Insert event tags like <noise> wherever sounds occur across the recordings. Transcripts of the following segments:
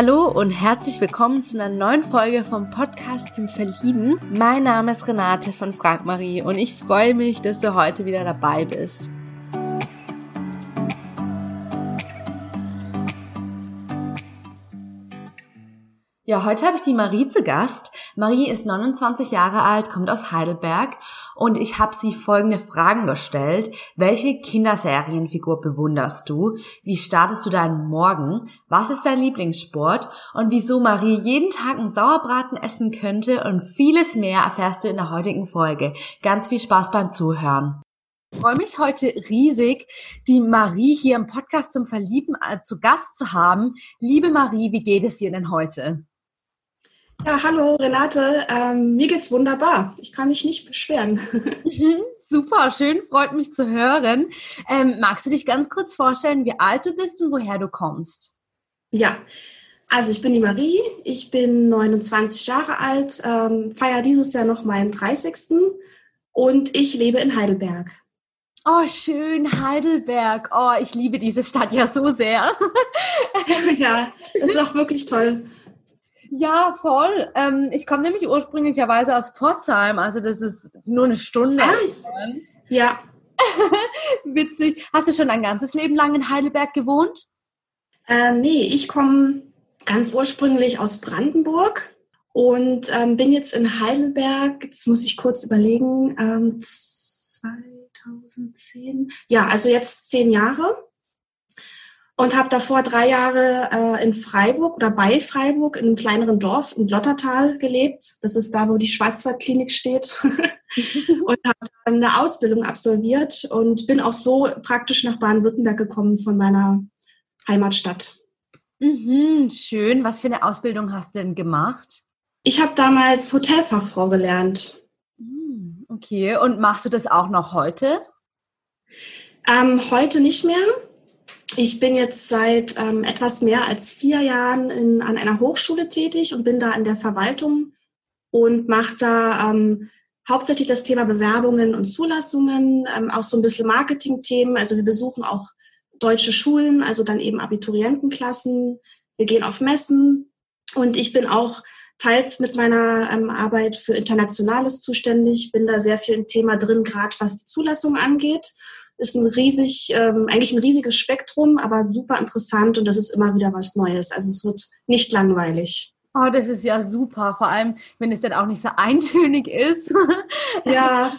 Hallo und herzlich willkommen zu einer neuen Folge vom Podcast zum Verlieben. Mein Name ist Renate von Frank Marie und ich freue mich, dass du heute wieder dabei bist. Ja, heute habe ich die Marie zu Gast. Marie ist 29 Jahre alt, kommt aus Heidelberg und ich habe sie folgende Fragen gestellt. Welche Kinderserienfigur bewunderst du? Wie startest du deinen Morgen? Was ist dein Lieblingssport? Und wieso Marie jeden Tag einen Sauerbraten essen könnte und vieles mehr erfährst du in der heutigen Folge. Ganz viel Spaß beim Zuhören. Ich freue mich heute riesig, die Marie hier im Podcast zum Verlieben äh, zu Gast zu haben. Liebe Marie, wie geht es dir denn heute? Ja, hallo Renate. Ähm, mir geht's wunderbar. Ich kann mich nicht beschweren. Mhm, super, schön, freut mich zu hören. Ähm, magst du dich ganz kurz vorstellen, wie alt du bist und woher du kommst? Ja, also ich bin die Marie, ich bin 29 Jahre alt, ähm, feiere dieses Jahr noch meinen 30. und ich lebe in Heidelberg. Oh, schön, Heidelberg. Oh, ich liebe diese Stadt ja so sehr. <laughs> ja, ist auch wirklich toll. Ja, voll. Ähm, ich komme nämlich ursprünglicherweise aus Pforzheim, also das ist nur eine Stunde entfernt. Ja. <laughs> Witzig. Hast du schon ein ganzes Leben lang in Heidelberg gewohnt? Äh, nee, ich komme ganz ursprünglich aus Brandenburg und ähm, bin jetzt in Heidelberg, jetzt muss ich kurz überlegen, ähm, 2010, ja, also jetzt zehn Jahre und habe davor drei Jahre äh, in Freiburg oder bei Freiburg in einem kleineren Dorf in Lottertal gelebt. Das ist da, wo die Schwarzwaldklinik steht. <laughs> und habe dann eine Ausbildung absolviert und bin auch so praktisch nach Baden-Württemberg gekommen von meiner Heimatstadt. Mhm, schön. Was für eine Ausbildung hast du denn gemacht? Ich habe damals Hotelfachfrau gelernt. Hm, okay, und machst du das auch noch heute? Ähm, heute nicht mehr. Ich bin jetzt seit ähm, etwas mehr als vier Jahren in, an einer Hochschule tätig und bin da in der Verwaltung und mache da ähm, hauptsächlich das Thema Bewerbungen und Zulassungen, ähm, auch so ein bisschen Marketingthemen. Also wir besuchen auch deutsche Schulen, also dann eben Abiturientenklassen. Wir gehen auf Messen und ich bin auch teils mit meiner ähm, Arbeit für Internationales zuständig, bin da sehr viel im Thema drin, gerade was die Zulassung angeht ist ein riesig, ähm, eigentlich ein riesiges Spektrum, aber super interessant und das ist immer wieder was Neues. Also es wird nicht langweilig. Oh, das ist ja super, vor allem wenn es dann auch nicht so eintönig ist. <laughs> ja.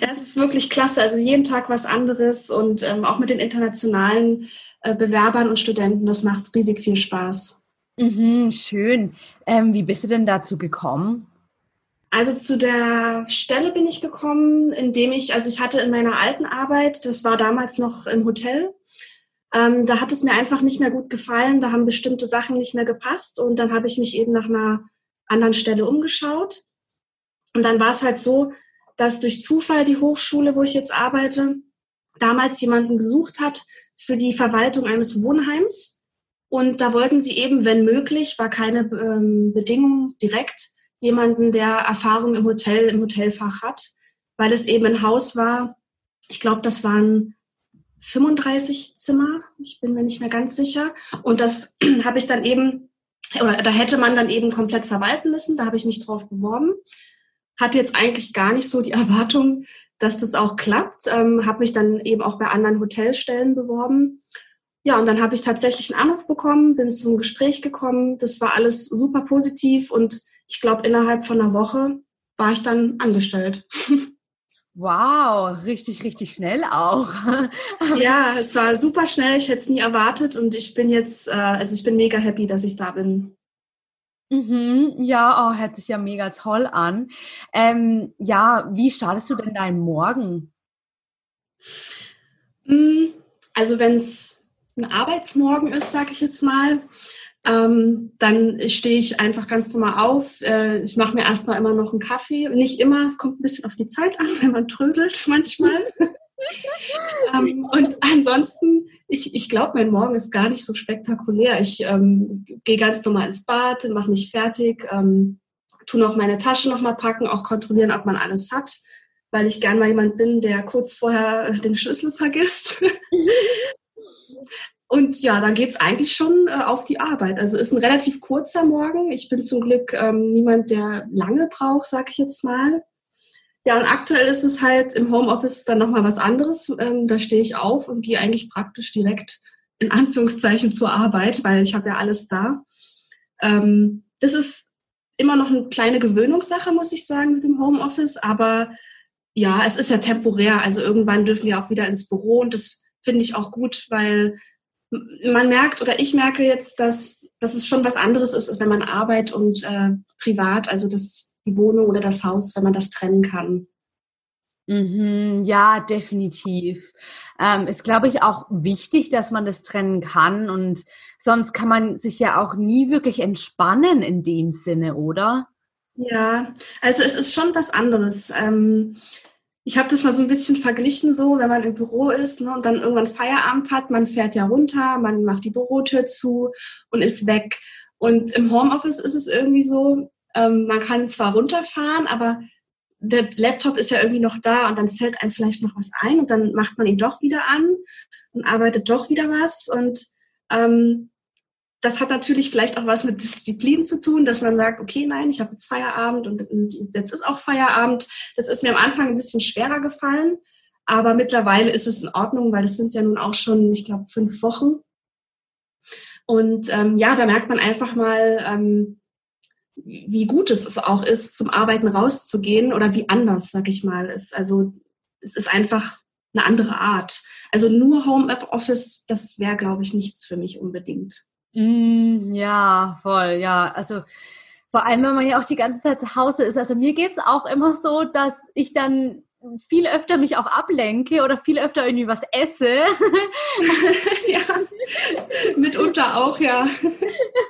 es ist wirklich klasse. Also jeden Tag was anderes und ähm, auch mit den internationalen äh, Bewerbern und Studenten, das macht riesig viel Spaß. Mhm, schön. Ähm, wie bist du denn dazu gekommen? Also zu der Stelle bin ich gekommen, indem ich, also ich hatte in meiner alten Arbeit, das war damals noch im Hotel, ähm, da hat es mir einfach nicht mehr gut gefallen, da haben bestimmte Sachen nicht mehr gepasst und dann habe ich mich eben nach einer anderen Stelle umgeschaut. Und dann war es halt so, dass durch Zufall die Hochschule, wo ich jetzt arbeite, damals jemanden gesucht hat für die Verwaltung eines Wohnheims. Und da wollten sie eben, wenn möglich, war keine ähm, Bedingung direkt, jemanden, der Erfahrung im Hotel, im Hotelfach hat, weil es eben ein Haus war. Ich glaube, das waren 35 Zimmer. Ich bin mir nicht mehr ganz sicher. Und das <clears throat> habe ich dann eben, oder da hätte man dann eben komplett verwalten müssen. Da habe ich mich drauf beworben. Hatte jetzt eigentlich gar nicht so die <laughs> Erwartung, dass das auch klappt. Ähm, habe mich dann eben auch bei anderen Hotelstellen beworben. Ja, und dann habe ich tatsächlich einen Anruf bekommen, bin zum Gespräch gekommen. Das war alles super positiv und ich glaube, innerhalb von einer Woche war ich dann angestellt. <laughs> Wow, richtig, richtig schnell auch. <laughs> ja, es war super schnell. Ich hätte es nie erwartet und ich bin jetzt, äh, also ich bin mega happy, dass ich da bin. Mhm, ja, oh, hört sich ja mega toll an. Ähm, ja, wie startest du denn deinen Morgen? Hm, also wenn es ein Arbeitsmorgen ist, sage ich jetzt mal, ähm, dann stehe ich einfach ganz normal auf. Äh, ich mache mir erstmal immer noch einen Kaffee. Nicht immer, es kommt ein bisschen auf die Zeit an, <laughs> wenn man trödelt manchmal. <laughs> ähm, und ansonsten, ich, ich glaube, mein Morgen ist gar nicht so spektakulär. Ich ähm, gehe ganz normal ins Bad, mache mich fertig, ähm, tue noch meine Tasche noch mal packen, auch kontrollieren, ob man alles hat, weil ich gern mal jemand bin, der kurz vorher den Schlüssel vergisst. <laughs> Und ja, dann geht's eigentlich schon äh, auf die Arbeit. Also ist ein relativ kurzer Morgen. Ich bin zum Glück ähm, niemand, der lange braucht, sag ich jetzt mal. Ja, und aktuell ist es halt im Homeoffice dann nochmal was anderes. Ähm, da stehe ich auf und gehe eigentlich praktisch direkt in Anführungszeichen zur Arbeit, weil ich habe ja alles da. Ähm, das ist immer noch eine kleine Gewöhnungssache, muss ich sagen, mit dem Homeoffice. Aber ja, es ist ja temporär. Also irgendwann dürfen wir auch wieder ins Büro und das finde ich auch gut, weil man merkt oder ich merke jetzt, dass, dass es schon was anderes ist, wenn man Arbeit und äh, privat, also das, die Wohnung oder das Haus, wenn man das trennen kann. Mhm, ja, definitiv. Ähm, ist, glaube ich, auch wichtig, dass man das trennen kann und sonst kann man sich ja auch nie wirklich entspannen in dem Sinne, oder? Ja, also es ist schon was anderes. Ähm, ich habe das mal so ein bisschen verglichen, so wenn man im Büro ist ne, und dann irgendwann Feierabend hat, man fährt ja runter, man macht die Bürotür zu und ist weg. Und im Homeoffice ist es irgendwie so, ähm, man kann zwar runterfahren, aber der Laptop ist ja irgendwie noch da und dann fällt einem vielleicht noch was ein und dann macht man ihn doch wieder an und arbeitet doch wieder was. Und ähm, das hat natürlich vielleicht auch was mit Disziplin zu tun, dass man sagt, okay, nein, ich habe jetzt Feierabend und, und jetzt ist auch Feierabend. Das ist mir am Anfang ein bisschen schwerer gefallen, aber mittlerweile ist es in Ordnung, weil es sind ja nun auch schon, ich glaube, fünf Wochen. Und ähm, ja, da merkt man einfach mal, ähm, wie gut es auch ist, zum Arbeiten rauszugehen oder wie anders, sag ich mal, ist. Also es ist einfach eine andere Art. Also nur Homeoffice, das wäre, glaube ich, nichts für mich unbedingt. Mm, ja, voll, ja. Also vor allem, wenn man ja auch die ganze Zeit zu Hause ist. Also mir geht es auch immer so, dass ich dann viel öfter mich auch ablenke oder viel öfter irgendwie was esse. <laughs> ja, mitunter auch, ja.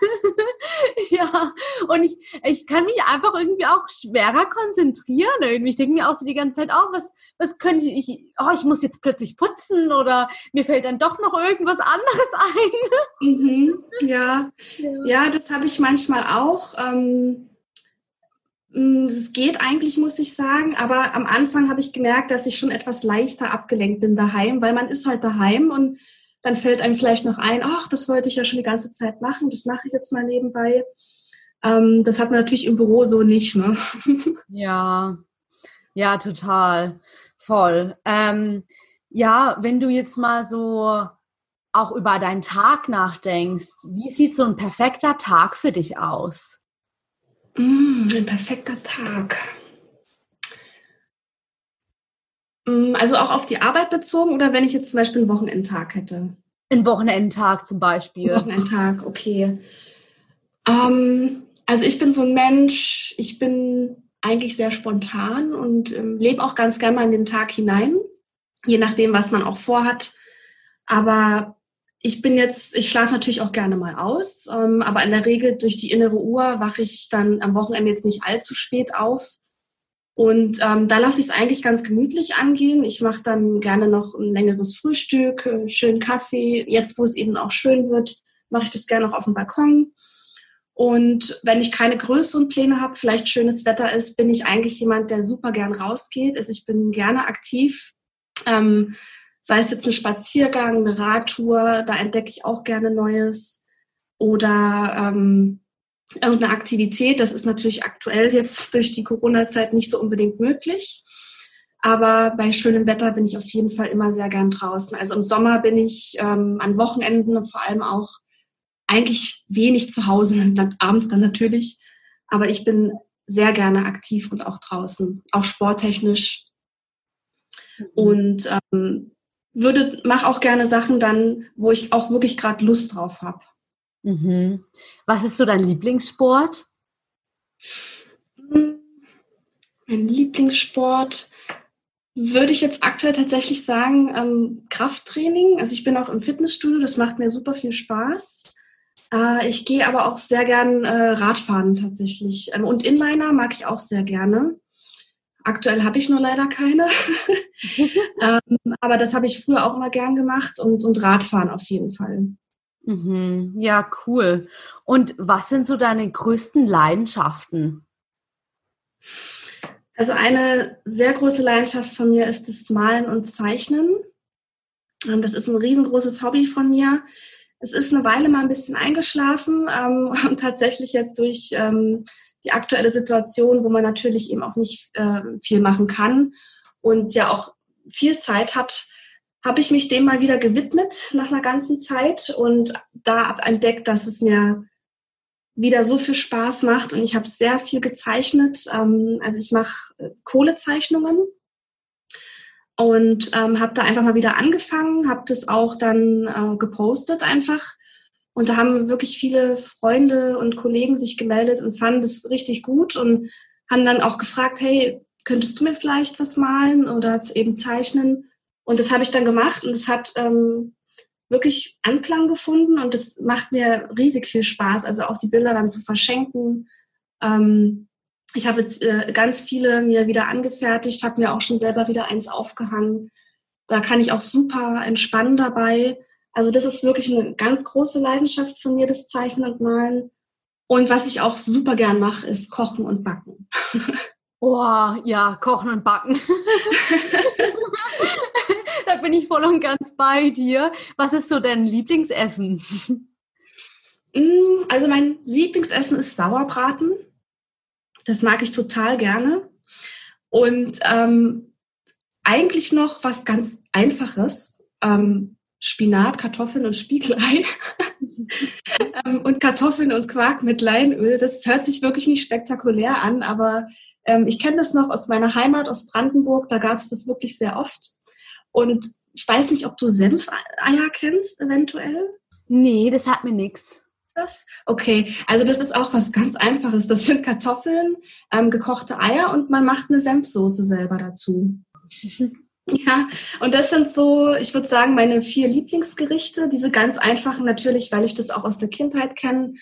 <laughs> ja, und ich, ich kann mich einfach irgendwie auch schwerer konzentrieren. Irgendwie. Ich denke mir auch so die ganze Zeit, oh, was, was könnte ich, oh, ich muss jetzt plötzlich putzen oder mir fällt dann doch noch irgendwas anderes ein. mhm, ja. <laughs> ja. ja, das habe ich manchmal auch. Ähm es geht eigentlich, muss ich sagen, aber am Anfang habe ich gemerkt, dass ich schon etwas leichter abgelenkt bin daheim, weil man ist halt daheim und dann fällt einem vielleicht noch ein, ach, das wollte ich ja schon die ganze Zeit machen, das mache ich jetzt mal nebenbei. Ähm, das hat man natürlich im Büro so nicht, ne? <laughs> Ja, ja, total, voll. Ähm, ja, wenn du jetzt mal so auch über deinen Tag nachdenkst, wie sieht so ein perfekter Tag für dich aus? Mm, ein perfekter Tag. Mm, also auch auf die Arbeit bezogen oder wenn ich jetzt zum Beispiel einen Wochenendtag hätte? Ein Wochenendtag zum Beispiel. Ein Wochenendtag, okay. Ähm, also ich bin so ein Mensch, ich bin eigentlich sehr spontan und ähm, lebe auch ganz gerne mal in den Tag hinein, je nachdem, was man auch vorhat. Aber ich bin jetzt, ich schlafe natürlich auch gerne mal aus, ähm, aber in der Regel durch die innere Uhr wache ich dann am Wochenende jetzt nicht allzu spät auf. Und ähm, da lasse ich es eigentlich ganz gemütlich angehen. Ich mache dann gerne noch ein längeres Frühstück, äh, schönen Kaffee. Jetzt, wo es eben auch schön wird, mache ich das gerne noch auf dem Balkon. Und wenn ich keine größeren Pläne habe, vielleicht schönes Wetter ist, bin ich eigentlich jemand, der super gern rausgeht. Also ich bin gerne aktiv. Ähm, sei es jetzt ein Spaziergang, eine Radtour, da entdecke ich auch gerne Neues oder ähm, irgendeine Aktivität. Das ist natürlich aktuell jetzt <laughs> durch die Corona-Zeit nicht so unbedingt möglich. Aber bei schönem Wetter bin ich auf jeden Fall immer sehr gern draußen. Also im Sommer bin ich ähm, an Wochenenden und vor allem auch eigentlich wenig zu Hause, <laughs> dann abends dann natürlich. Aber ich bin sehr gerne aktiv und auch draußen, auch sporttechnisch. Mhm. Und ähm, würde, mach auch gerne Sachen dann, wo ich auch wirklich gerade Lust drauf habe. Mhm. Was ist so dein Lieblingssport? Mein Lieblingssport würde ich jetzt aktuell tatsächlich sagen ähm, Krafttraining. Also ich bin auch im Fitnessstudio, das macht mir super viel Spaß. Äh, ich gehe aber auch sehr gern äh, Radfahren tatsächlich. Ähm, und Inliner mag ich auch sehr gerne. Aktuell habe ich nur leider keine. <laughs> ähm, aber das habe ich früher auch immer gern gemacht und, und Radfahren auf jeden Fall. Mhm. Ja, cool. Und was sind so deine größten Leidenschaften? Also eine sehr große Leidenschaft von mir ist das Malen und Zeichnen. Ähm, das ist ein riesengroßes Hobby von mir. Es ist eine Weile mal ein bisschen eingeschlafen ähm, <laughs> und tatsächlich jetzt durch ähm, die aktuelle Situation, wo man natürlich eben auch nicht äh, viel machen kann und ja auch viel Zeit hat, habe ich mich dem mal wieder gewidmet nach einer ganzen Zeit und da entdeckt, dass es mir wieder so viel Spaß macht und ich habe sehr viel gezeichnet. Ähm, also ich mache äh, Kohlezeichnungen und ähm, habe da einfach mal wieder angefangen, habe das auch dann äh, gepostet einfach. Und da haben wirklich viele Freunde und Kollegen sich gemeldet und fanden das richtig gut und haben dann auch gefragt, hey, könntest du mir vielleicht was malen oder eben zeichnen? Und das habe ich dann gemacht und es hat ähm, wirklich Anklang gefunden und es macht mir riesig viel Spaß, also auch die Bilder dann zu verschenken. Ähm, ich habe jetzt äh, ganz viele mir wieder angefertigt, habe mir auch schon selber wieder eins aufgehangen. Da kann ich auch super entspannen dabei. Also das ist wirklich eine ganz große Leidenschaft von mir, das Zeichnen und Malen. Und was ich auch super gern mache, ist Kochen und Backen. <laughs> Oh, ja, Kochen und Backen. <laughs> da bin ich voll und ganz bei dir. Was ist so dein Lieblingsessen? Mm, also mein Lieblingsessen ist Sauerbraten. Das mag ich total gerne. Und ähm, eigentlich noch was ganz Einfaches. Ähm, Spinat, Kartoffeln und Spiegelei. <laughs> ähm, und Kartoffeln und Quark mit Leinöl. Das hört sich wirklich nicht spektakulär an, aber ähm, ich kenne das noch aus meiner Heimat, aus Brandenburg. Da gab es das wirklich sehr oft. Und ich weiß nicht, ob du Senfeier kennst, eventuell. Nee, das hat mir nichts das? Okay, also das ist auch was ganz Einfaches. Das sind Kartoffeln, ähm, gekochte Eier und man macht eine Senfsoße selber dazu. <laughs> ja, und das sind so, ich würde sagen, meine vier Lieblingsgerichte. Diese ganz einfachen natürlich, weil ich das auch aus der Kindheit kenne.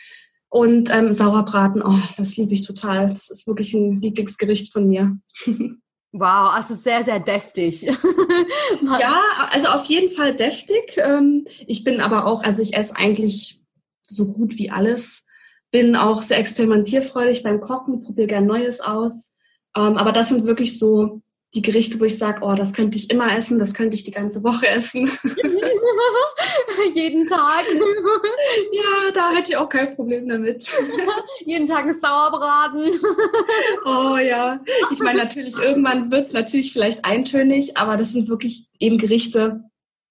Und ähm, Sauerbraten, oh, das liebe ich total. Das ist wirklich ein Lieblingsgericht von mir. <laughs> Wow, also sehr, sehr deftig. <laughs> ja, also auf jeden Fall deftig. Ähm, ich bin aber auch, also ich esse eigentlich so gut wie alles. Bin auch sehr experimentierfreudig beim Kochen, probiere gern Neues aus. Ähm, aber das sind wirklich so die Gerichte, wo ich sage, oh, das könnte ich immer essen, das könnte ich die ganze Woche essen. <laughs> Jeden Tag. <laughs> ja, da hätte ich auch kein Problem damit. <laughs> Jeden Tag ein Sauerbraten. oh ja. Ich meine, natürlich, irgendwann wird es natürlich vielleicht eintönig, aber das sind wirklich eben Gerichte.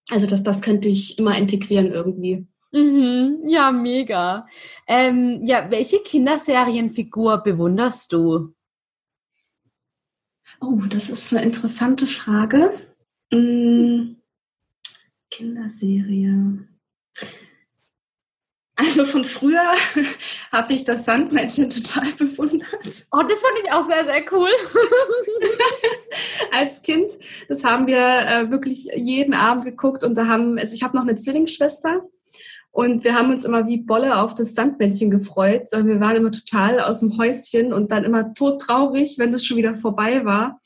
Also das, das könnte ich immer integrieren irgendwie. Mhm, ja, mega. Ähm, ja, welche Kinderserienfigur bewunderst du? Oh, das ist eine interessante Frage. Hm, Kinderserie. Also von früher <laughs> habe ich das Sandmännchen total bewundert. Oh, das fand ich auch sehr, sehr cool. <laughs> Als Kind, das haben wir äh, wirklich jeden Abend geguckt und da haben, also ich habe noch eine Zwillingsschwester und wir haben uns immer wie Bolle auf das Sandmännchen gefreut. Wir waren immer total aus dem Häuschen und dann immer todtraurig, wenn das schon wieder vorbei war.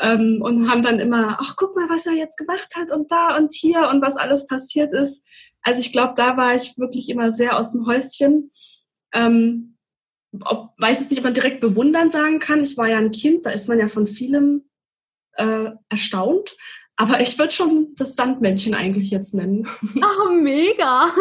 Ähm, und haben dann immer, ach, guck mal, was er jetzt gemacht hat und da und hier und was alles passiert ist. Also ich glaube, da war ich wirklich immer sehr aus dem Häuschen. Ähm, ob, weiß jetzt nicht, ob man direkt bewundern sagen kann. Ich war ja ein Kind, da ist man ja von vielem äh, erstaunt. Aber ich würde schon das Sandmännchen eigentlich jetzt nennen. Oh, mega. <laughs>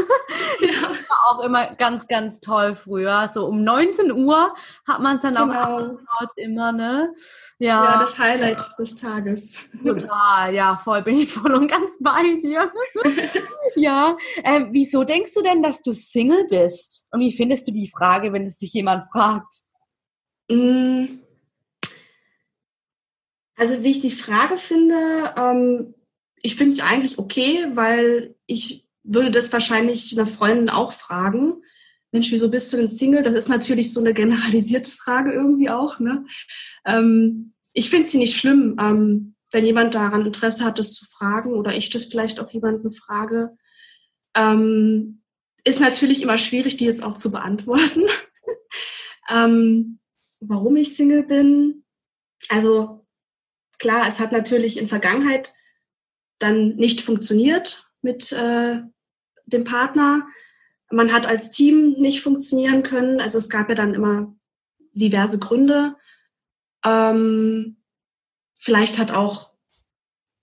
Das ja. war auch immer ganz, ganz toll früher. So um 19 Uhr hat man es dann genau. auch angeschaut, immer, ne? Ja. ja, das Highlight des Tages. Total, ja, voll bin ich voll und ganz bei dir. <laughs> ja, ähm, wieso denkst du denn, dass du Single bist? Und wie findest du die Frage, wenn es dich jemand fragt? Mm also wie ich die Frage finde, ähm, ich finde es eigentlich okay, weil ich würde das wahrscheinlich einer Freundin auch fragen. Mensch, wieso bist du denn Single? Das ist natürlich so eine generalisierte Frage irgendwie auch. Ne? Ähm, ich finde sie nicht schlimm, ähm, wenn jemand daran Interesse hat, das zu fragen oder ich das vielleicht auch jemanden frage. Ähm, ist natürlich immer schwierig, die jetzt auch zu beantworten. <laughs> ähm, warum ich Single bin? Also klar, es hat natürlich in Vergangenheit dann nicht funktioniert mit äh, dem Partner. Man hat als Team nicht funktionieren können. Also es gab ja dann immer diverse Gründe. Ähm, vielleicht hat auch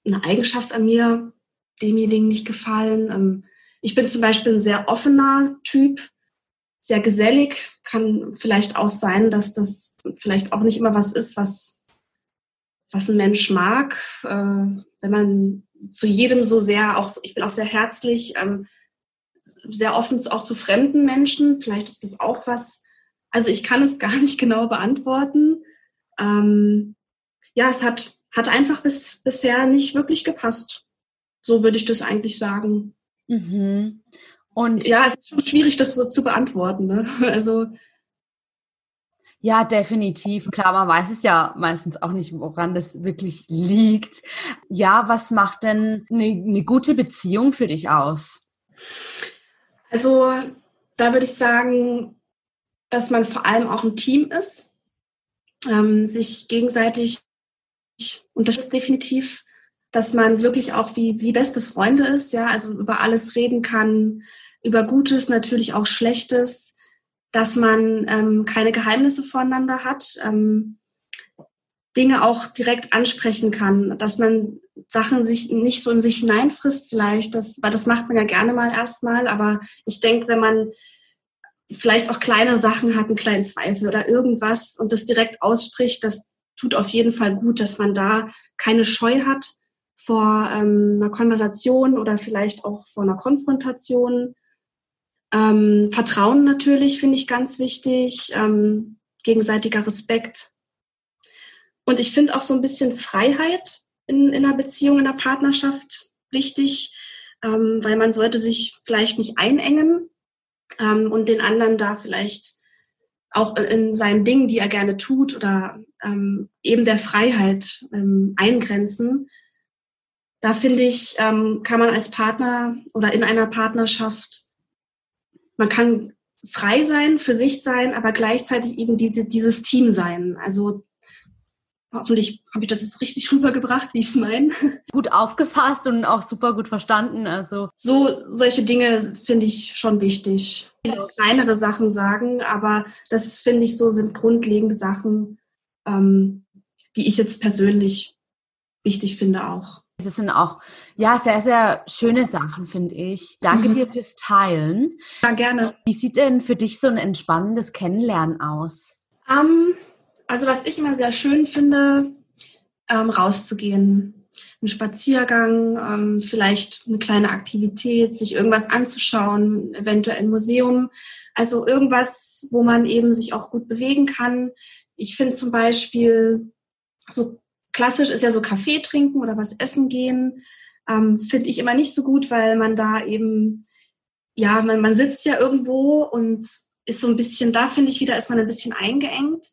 eine Eigenschaft an mir demjenigen nicht gefallen. Ähm, ich bin zum Beispiel ein sehr offener Typ, sehr gesellig. Kann vielleicht auch sein, dass das vielleicht auch nicht immer was ist, was, was ein Mensch mag. Äh, wenn man zu jedem so sehr, auch ich bin auch sehr herzlich, ähm, sehr offen auch zu fremden Menschen. Vielleicht ist das auch was. Also ich kann es <laughs> gar nicht genau beantworten. Ähm, ja, es hat, hat einfach bis, bisher nicht wirklich gepasst. So würde ich das eigentlich sagen. Mhm. Und ja, es ist schon schwierig, das so zu beantworten. Ne? <laughs> Also ja, definitiv. Klar, man weiß es ja meistens auch nicht, woran das wirklich liegt. Ja, was macht denn eine, eine gute Beziehung für dich aus? Also, da würde ich sagen, dass man vor allem auch ein Team ist, ähm, sich gegenseitig unterstützt definitiv, dass man wirklich auch wie, wie beste Freunde ist, ja, also über alles reden kann, über Gutes, natürlich auch Schlechtes, dass man ähm, keine Geheimnisse voneinander hat, ähm, Dinge auch direkt ansprechen kann, dass man Sachen sich nicht so in sich hineinfrisst vielleicht, das, weil das macht man ja gerne mal erstmal, aber ich denke, wenn man vielleicht auch kleine Sachen hat, einen kleinen Zweifel oder irgendwas und das direkt ausspricht, das tut auf jeden Fall gut, dass man da keine Scheu hat vor ähm, einer Konversation oder vielleicht auch vor einer Konfrontation. Ähm, Vertrauen natürlich finde ich ganz wichtig, ähm, gegenseitiger Respekt. Und ich finde auch so ein bisschen Freiheit in, in einer Beziehung, in einer Partnerschaft wichtig, ähm, weil man sollte sich vielleicht nicht einengen ähm, und den anderen da vielleicht auch in seinen Dingen, die er gerne tut oder ähm, eben der Freiheit ähm, eingrenzen. Da finde ich, ähm, kann man als Partner oder in einer Partnerschaft, man kann frei sein, für sich sein, aber gleichzeitig eben die, dieses Team sein. Also Hoffentlich habe ich das jetzt richtig rübergebracht, wie ich es meine. <laughs> Gut aufgefasst und auch super gut verstanden. Also so solche Dinge finde ich schon wichtig. Kleinere Sachen sagen, aber das finde ich so sind grundlegende Sachen, ähm, die ich jetzt persönlich wichtig finde auch. Das sind auch ja sehr sehr schöne Sachen finde ich. Danke mhm. dir fürs Teilen. Ja gerne. Wie sieht denn für dich so ein entspannendes Kennenlernen aus? Um, also was ich immer sehr schön finde, ähm, rauszugehen. Ein Spaziergang, ähm, vielleicht eine kleine Aktivität, sich irgendwas anzuschauen, eventuell ein Museum. Also irgendwas, wo man eben sich auch gut bewegen kann. Ich finde zum Beispiel, so klassisch ist ja so Kaffee trinken oder was essen gehen. Ähm, finde ich immer nicht so gut, weil man da eben, ja, man, man sitzt ja irgendwo und ist so ein bisschen, da finde ich wieder, ist man ein bisschen eingeengt.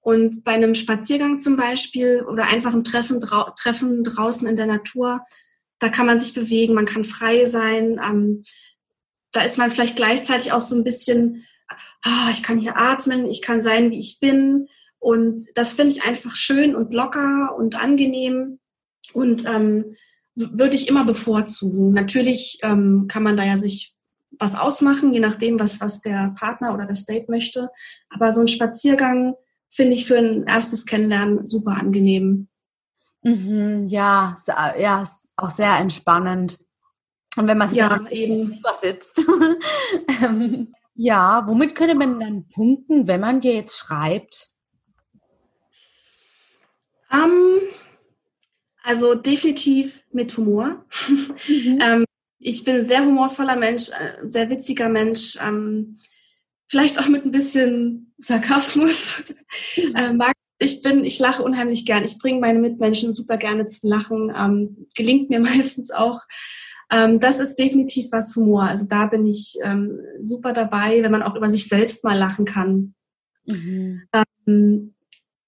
Und bei einem Spaziergang zum Beispiel oder einfach ein Treffen, drau Treffen draußen in der Natur, da kann man sich bewegen, man kann frei sein. Ähm, da ist man vielleicht gleichzeitig auch so ein bisschen, ah, ich kann hier atmen, ich kann sein, wie ich bin. Und das finde ich einfach schön und locker und angenehm und ähm, würde ich immer bevorzugen. Natürlich ähm, kann man da ja sich was ausmachen, je nachdem, was, was der Partner oder das Date möchte. Aber so ein Spaziergang finde ich für ein erstes Kennenlernen super angenehm. Mhm, ja, ja, ist auch sehr entspannend. Und wenn man sich ja, eben sitzt. <laughs> Ähm, ja, womit könnte man dann punkten, wenn man dir jetzt schreibt? Um, ähm, also definitiv mit Humor. Mhm. <laughs> ähm, ich bin ein sehr humorvoller Mensch, ein äh, sehr witziger Mensch. Ähm, vielleicht auch mit ein bisschen Sarkasmus. <laughs> äh, mag, ich bin, ich lache unheimlich gern. Ich bringe meine Mitmenschen super gerne zum Lachen. Ähm, gelingt mir <laughs> meistens auch. Ähm, das ist definitiv was Humor. Also da bin ich ähm, super dabei, wenn man auch über sich selbst mal lachen kann. Mhm.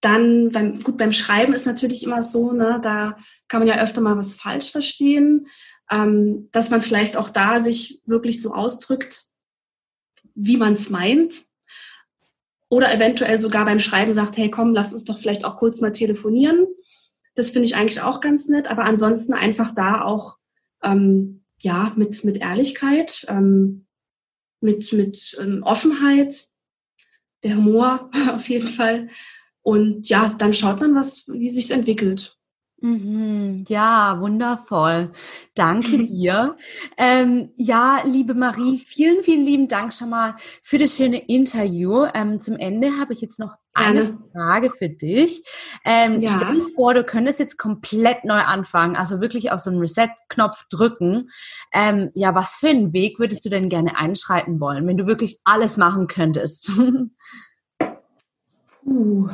Dann beim, gut, beim Schreiben ist natürlich immer so, ne, da kann man ja öfter mal was falsch verstehen, ähm, dass man vielleicht auch da sich wirklich so ausdrückt, wie man es meint. Oder eventuell sogar beim Schreiben sagt, hey komm, lass uns doch vielleicht auch kurz mal telefonieren. Das finde ich eigentlich auch ganz nett. Aber ansonsten einfach da auch ähm, ja mit, mit Ehrlichkeit, ähm, mit, mit ähm, Offenheit, der Humor <laughs> auf jeden Fall. Und ja, dann schaut man, was, wie sich's entwickelt. Mhm, ja, wundervoll. Danke <laughs> dir. ähm, ja, liebe Marie, vielen, vielen lieben Dank schon mal für das schöne Interview. Ähm, zum Ende habe ich jetzt noch eine Gerne. Frage für dich. Ähm, ja. Stell dir vor, du könntest jetzt komplett neu anfangen, also wirklich auf so einen Reset-Knopf drücken. Ähm, ja, was für einen Weg würdest du denn gerne einschreiten wollen, wenn du wirklich alles machen könntest? <laughs> uh,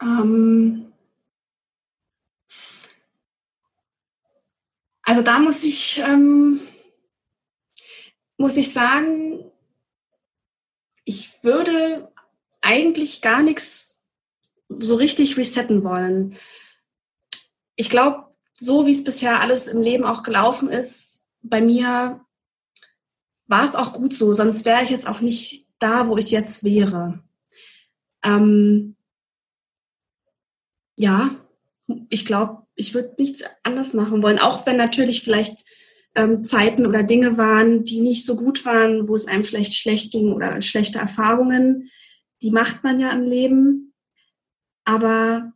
ähm Also da muss ich, ähm, muss ich sagen, ich würde eigentlich gar nichts so richtig resetten wollen. Ich glaube, so wie es bisher alles im Leben auch gelaufen ist, bei mir war es auch gut so, sonst wäre ich jetzt auch nicht da, wo ich jetzt wäre. Ähm, ja, ich glaube, ich würde nichts anders machen wollen, auch wenn natürlich vielleicht ähm, Zeiten oder Dinge waren, die nicht so gut waren, wo es einem vielleicht schlecht ging oder schlechte Erfahrungen. Die macht man ja im Leben. Aber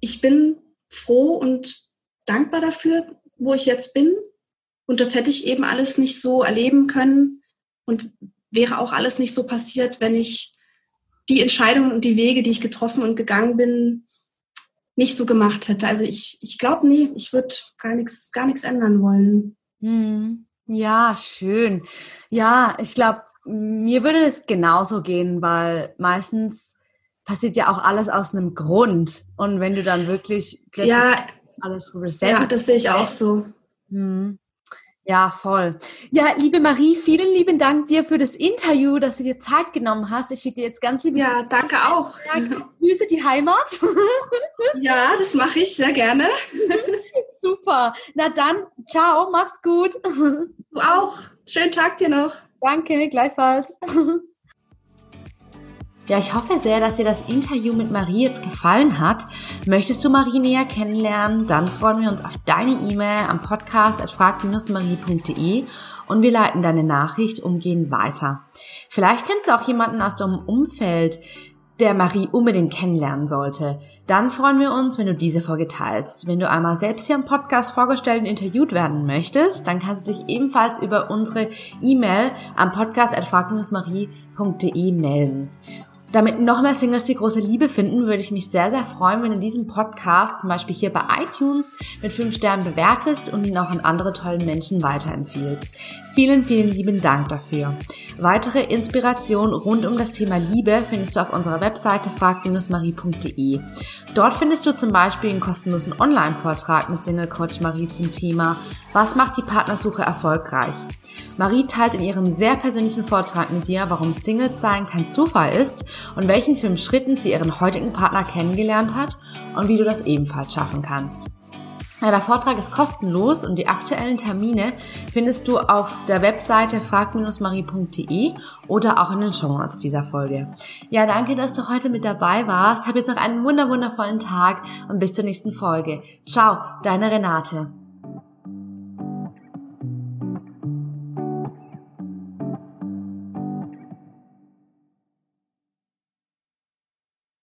ich bin froh und dankbar dafür, wo ich jetzt bin. Und das hätte ich eben alles nicht so erleben können und wäre auch alles nicht so passiert, wenn ich die Entscheidungen und die Wege, die ich getroffen und gegangen bin, nicht so gemacht hätte. Also ich, ich glaube nie, ich würde gar nichts gar nichts ändern wollen. Hm. Ja, schön. Ja, ich glaube, mir würde es genauso gehen, weil meistens passiert ja auch alles aus einem Grund. Und wenn du dann wirklich plötzlich ja, alles reset. Ja, das sehe ich auch so. Hm. Ja, voll. Ja, liebe Marie, vielen lieben Dank dir für das Interview, dass du dir Zeit genommen hast. Ich schicke dir jetzt ganz liebe Ja, danke auch. <laughs> Grüße die Heimat. <laughs> Ja, das mache ich sehr gerne. <laughs> Super. Na dann, ciao, mach's gut. Du auch. Schönen Tag dir noch. Danke, gleichfalls. Ja, ich hoffe sehr, dass dir das Interview mit Marie jetzt gefallen hat. Möchtest du Marie näher kennenlernen? Dann freuen wir uns auf deine E-Mail am Podcast at frag-marie.de und wir leiten deine Nachricht umgehend weiter. Vielleicht kennst du auch jemanden aus deinem Umfeld, der Marie unbedingt kennenlernen sollte, dann freuen wir uns, wenn du diese Folge teilst. Wenn du einmal selbst hier im Podcast vorgestellt und interviewt werden möchtest, dann kannst du dich ebenfalls über unsere E-Mail am podcast at frag-marie.de melden. Damit noch mehr Singles die große Liebe finden, würde ich mich sehr, sehr freuen, wenn du diesen Podcast zum Beispiel hier bei iTunes mit fünf Sternen bewertest und ihn auch an andere tollen Menschen weiterempfiehlst. Vielen, vielen lieben Dank dafür. Weitere Inspiration rund um das Thema Liebe findest du auf unserer Webseite frag-marie.de. Dort findest du zum Beispiel einen kostenlosen Online-Vortrag mit Single Coach Marie zum Thema Was macht die Partnersuche erfolgreich? Marie teilt in ihrem sehr persönlichen Vortrag mit dir, warum Singles sein kein Zufall ist und welchen fünf Schritten sie ihren heutigen Partner kennengelernt hat und wie du das ebenfalls schaffen kannst. Ja, der Vortrag ist kostenlos und die aktuellen Termine findest du auf der Webseite frag-marie.de oder auch in den Show Notes dieser Folge. Ja, danke, dass du heute mit dabei warst. Hab jetzt noch einen wunderwundervollen Tag und bis zur nächsten Folge. Ciao, deine Renate.